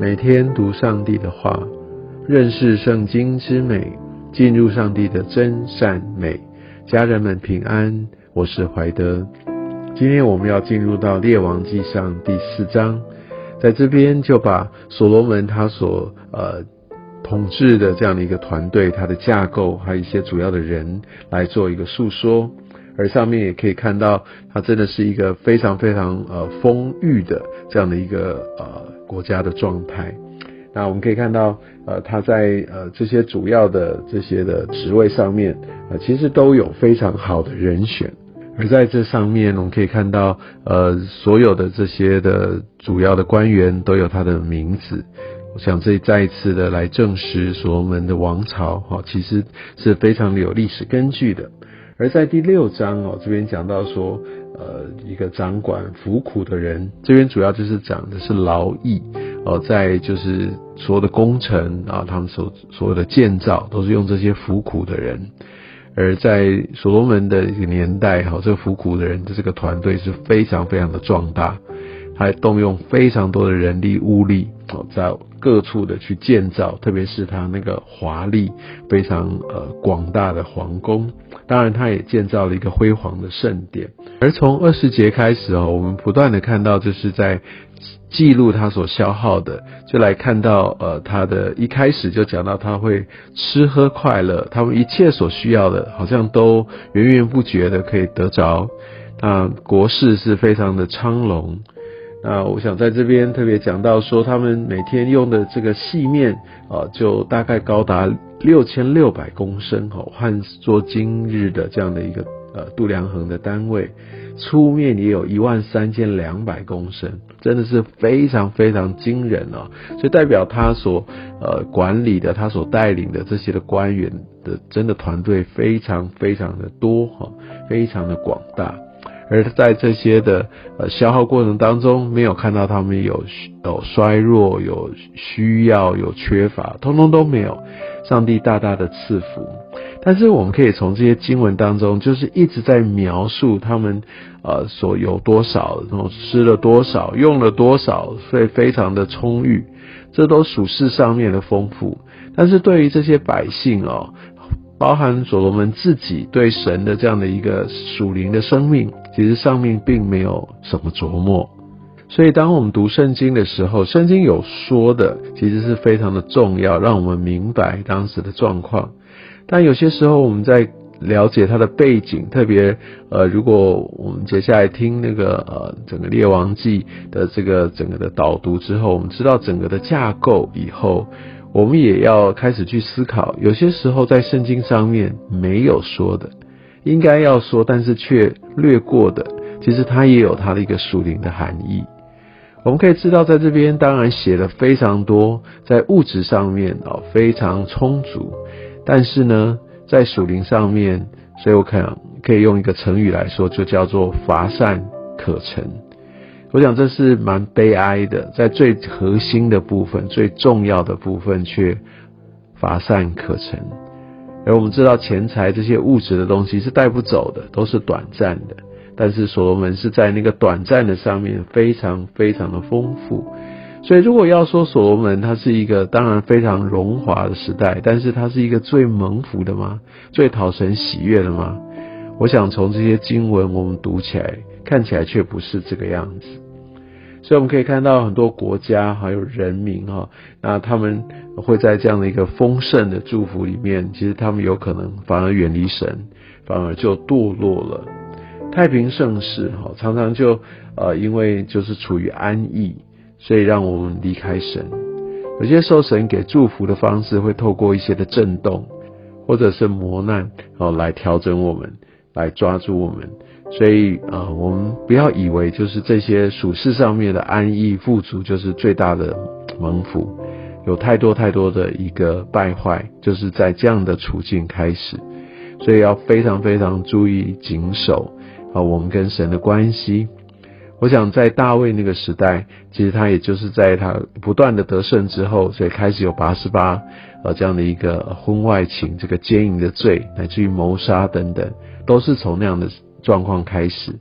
每天读上帝的话，认识圣经之美，进入上帝的真善美。家人们平安，我是怀德。今天我们要进入到列王记上第四章，在这边就把所罗门他所呃统治的这样的一个团队，他的架构，还有一些主要的人来做一个诉说。而上面也可以看到，它真的是一个非常非常呃丰裕的这样的一个呃国家的状态。那我们可以看到，呃，他在呃这些主要的这些的职位上面，呃，其实都有非常好的人选。而在这上面，我们可以看到，呃，所有的这些的主要的官员都有他的名字。我想这再一次的来证实所罗门的王朝，哈，其实是非常的有历史根据的。而在第六章哦，这边讲到说，呃，一个掌管服苦的人，这边主要就是讲的是劳役哦，在就是所有的工程啊，他们所所有的建造都是用这些服苦的人。而在所罗门的一个年代哈，这个服苦的人的这个团队是非常非常的壮大，还动用非常多的人力物力哦，在各处的去建造，特别是他那个华丽非常呃广大的皇宫。当然，他也建造了一个辉煌的圣殿。而从二十节开始哦，我们不断的看到，就是在记录他所消耗的，就来看到呃，他的一开始就讲到他会吃喝快乐，他们一切所需要的，好像都源源不绝的可以得着。那国事是非常的昌隆。那我想在这边特别讲到说，他们每天用的这个细面啊，就大概高达六千六百公升哦，换做今日的这样的一个呃度量衡的单位，粗面也有一万三千两百公升，真的是非常非常惊人哦。所以代表他所呃管理的，他所带领的这些的官员的真的团队非常非常的多哈，非常的广大。而在这些的呃消耗过程当中，没有看到他们有有衰弱、有需要、有缺乏，通通都没有。上帝大大的赐福。但是我们可以从这些经文当中，就是一直在描述他们呃所有多少，然后吃了多少，用了多少，所以非常的充裕，这都属世上面的丰富。但是对于这些百姓哦，包含所罗门自己对神的这样的一个属灵的生命。其实上面并没有什么琢磨，所以当我们读圣经的时候，圣经有说的，其实是非常的重要，让我们明白当时的状况。但有些时候我们在了解它的背景，特别呃，如果我们接下来听那个呃整个列王记的这个整个的导读之后，我们知道整个的架构以后，我们也要开始去思考，有些时候在圣经上面没有说的。应该要说，但是却略过的，其实它也有它的一个属灵的含义。我们可以知道，在这边当然写了非常多，在物质上面啊非常充足，但是呢，在属灵上面，所以我看可以用一个成语来说，就叫做乏善可陈。我想这是蛮悲哀的，在最核心的部分、最重要的部分却乏善可陈。而我们知道钱财这些物质的东西是带不走的，都是短暂的。但是所罗门是在那个短暂的上面非常非常的丰富。所以如果要说所罗门他是一个当然非常荣华的时代，但是他是一个最蒙福的吗？最讨神喜悦的吗？我想从这些经文我们读起来，看起来却不是这个样子。所以我们可以看到很多国家还有人民哈，那他们会在这样的一个丰盛的祝福里面，其实他们有可能反而远离神，反而就堕落了。太平盛世哈，常常就呃因为就是处于安逸，所以让我们离开神。有些时候神给祝福的方式会透过一些的震动，或者是磨难哦来调整我们，来抓住我们。所以啊，我们不要以为就是这些属世上面的安逸富足就是最大的蒙福，有太多太多的一个败坏，就是在这样的处境开始，所以要非常非常注意谨守啊，我们跟神的关系。我想在大卫那个时代，其实他也就是在他不断的得胜之后，所以开始有八十八呃这样的一个婚外情这个奸淫的罪，乃至于谋杀等等，都是从那样的。状况开始，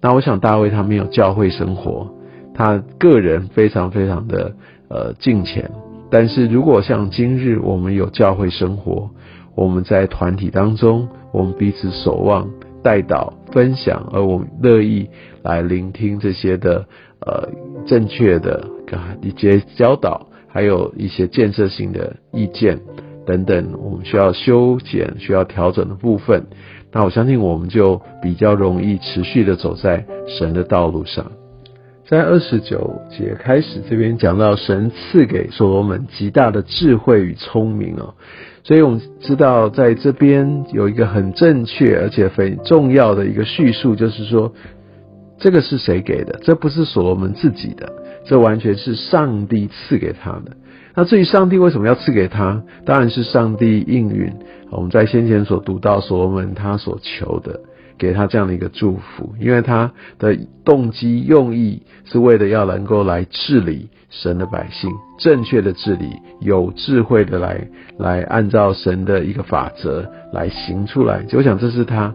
那我想大卫他没有教会生活，他个人非常非常的呃呃敬虔。但是如果像今日我们有教会生活，我们在团体当中，我们彼此守望、带导、分享，而我们乐意来聆听这些的呃正确的一些教导，还有一些建设性的意见等等，我们需要修剪、需要调整的部分。那我相信我们就比较容易持续的走在神的道路上。在二十九节开始，这边讲到神赐给所罗门极大的智慧与聪明哦，所以我们知道在这边有一个很正确而且很重要的一个叙述，就是说这个是谁给的？这不是所罗门自己的，这完全是上帝赐给他的。那至于上帝为什么要赐给他，当然是上帝应允我们在先前所读到所罗门他所求的。给他这样的一个祝福，因为他的动机用意是为了要能够来治理神的百姓，正确的治理，有智慧的来来按照神的一个法则来行出来。我想这是他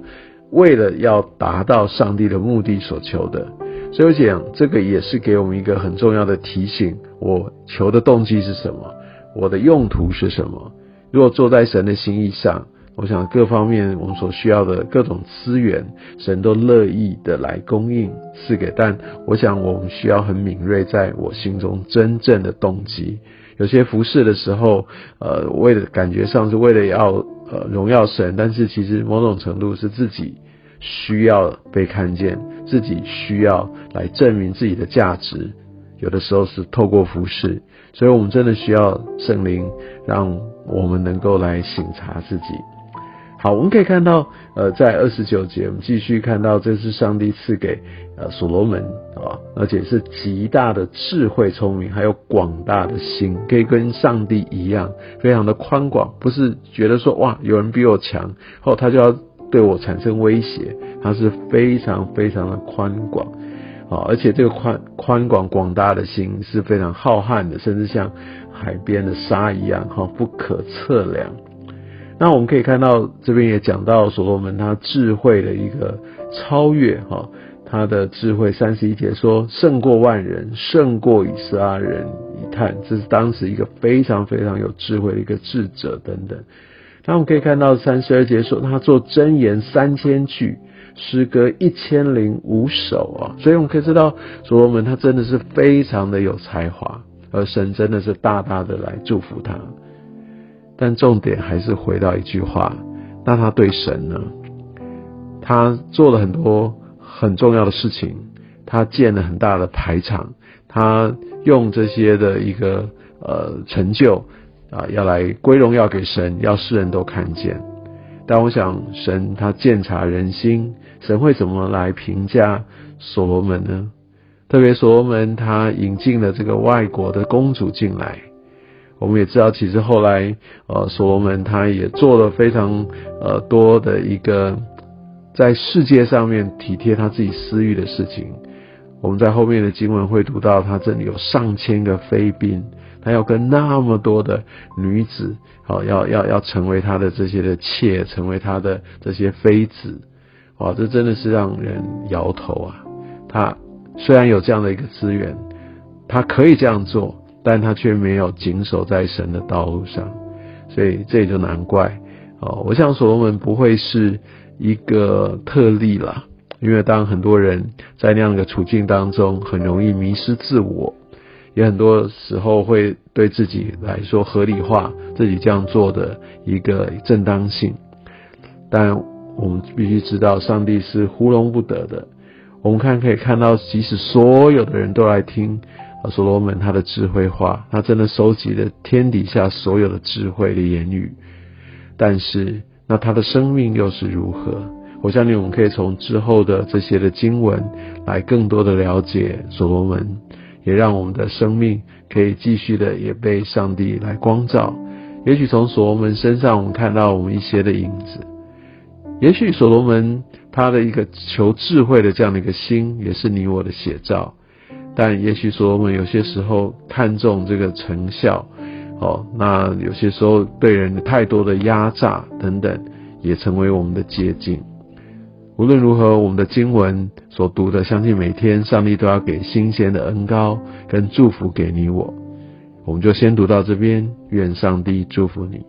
为了要达到上帝的目的所求的。所以我讲这个也是给我们一个很重要的提醒：我求的动机是什么？我的用途是什么？如果坐在神的心意上。我想各方面我们所需要的各种资源，神都乐意的来供应赐给。但我想我们需要很敏锐，在我心中真正的动机。有些服侍的时候，呃，为了感觉上是为了要呃荣耀神，但是其实某种程度是自己需要被看见，自己需要来证明自己的价值。有的时候是透过服侍，所以我们真的需要圣灵，让我们能够来省察自己。好，我们可以看到，呃，在二十九节，我们继续看到，这是上帝赐给呃所罗门啊，而且是极大的智慧、聪明，还有广大的心，可以跟上帝一样，非常的宽广，不是觉得说哇，有人比我强，后他就要对我产生威胁，它是非常非常的宽广啊，而且这个宽宽广广大的心是非常浩瀚的，甚至像海边的沙一样，哈，不可测量。那我们可以看到，这边也讲到所罗门他智慧的一个超越，哈，他的智慧三十一节说胜过万人，胜过以色列人一探，这是当时一个非常非常有智慧的一个智者等等。那我们可以看到三十二节说他做真言三千句，诗歌一千零五首啊，所以我们可以知道所罗门他真的是非常的有才华，而神真的是大大的来祝福他。但重点还是回到一句话，那他对神呢？他做了很多很重要的事情，他建了很大的排场，他用这些的一个呃成就啊，要来归荣耀给神，要世人都看见。但我想，神他鉴察人心，神会怎么来评价所罗门呢？特别所罗门他引进了这个外国的公主进来。我们也知道，其实后来，呃，所罗门他也做了非常呃多的一个在世界上面体贴他自己私欲的事情。我们在后面的经文会读到，他这里有上千个妃嫔，他要跟那么多的女子，好，要要要成为他的这些的妾，成为他的这些妃子，哇，这真的是让人摇头啊！他虽然有这样的一个资源，他可以这样做。但他却没有谨守在神的道路上，所以这也就难怪哦。我想所罗门不会是一个特例了，因为当很多人在那样的处境当中，很容易迷失自我，也很多时候会对自己来说合理化自己这样做的一个正当性。但我们必须知道，上帝是糊弄不得的。我们看可以看到，即使所有的人都来听。所罗门他的智慧话，他真的收集了天底下所有的智慧的言语，但是那他的生命又是如何？我相信我们可以从之后的这些的经文来更多的了解所罗门，也让我们的生命可以继续的也被上帝来光照。也许从所罗门身上，我们看到我们一些的影子。也许所罗门他的一个求智慧的这样的一个心，也是你我的写照。但也许说我们有些时候看重这个成效，哦，那有些时候对人的太多的压榨等等，也成为我们的捷径。无论如何，我们的经文所读的，相信每天上帝都要给新鲜的恩膏跟祝福给你我。我们就先读到这边，愿上帝祝福你。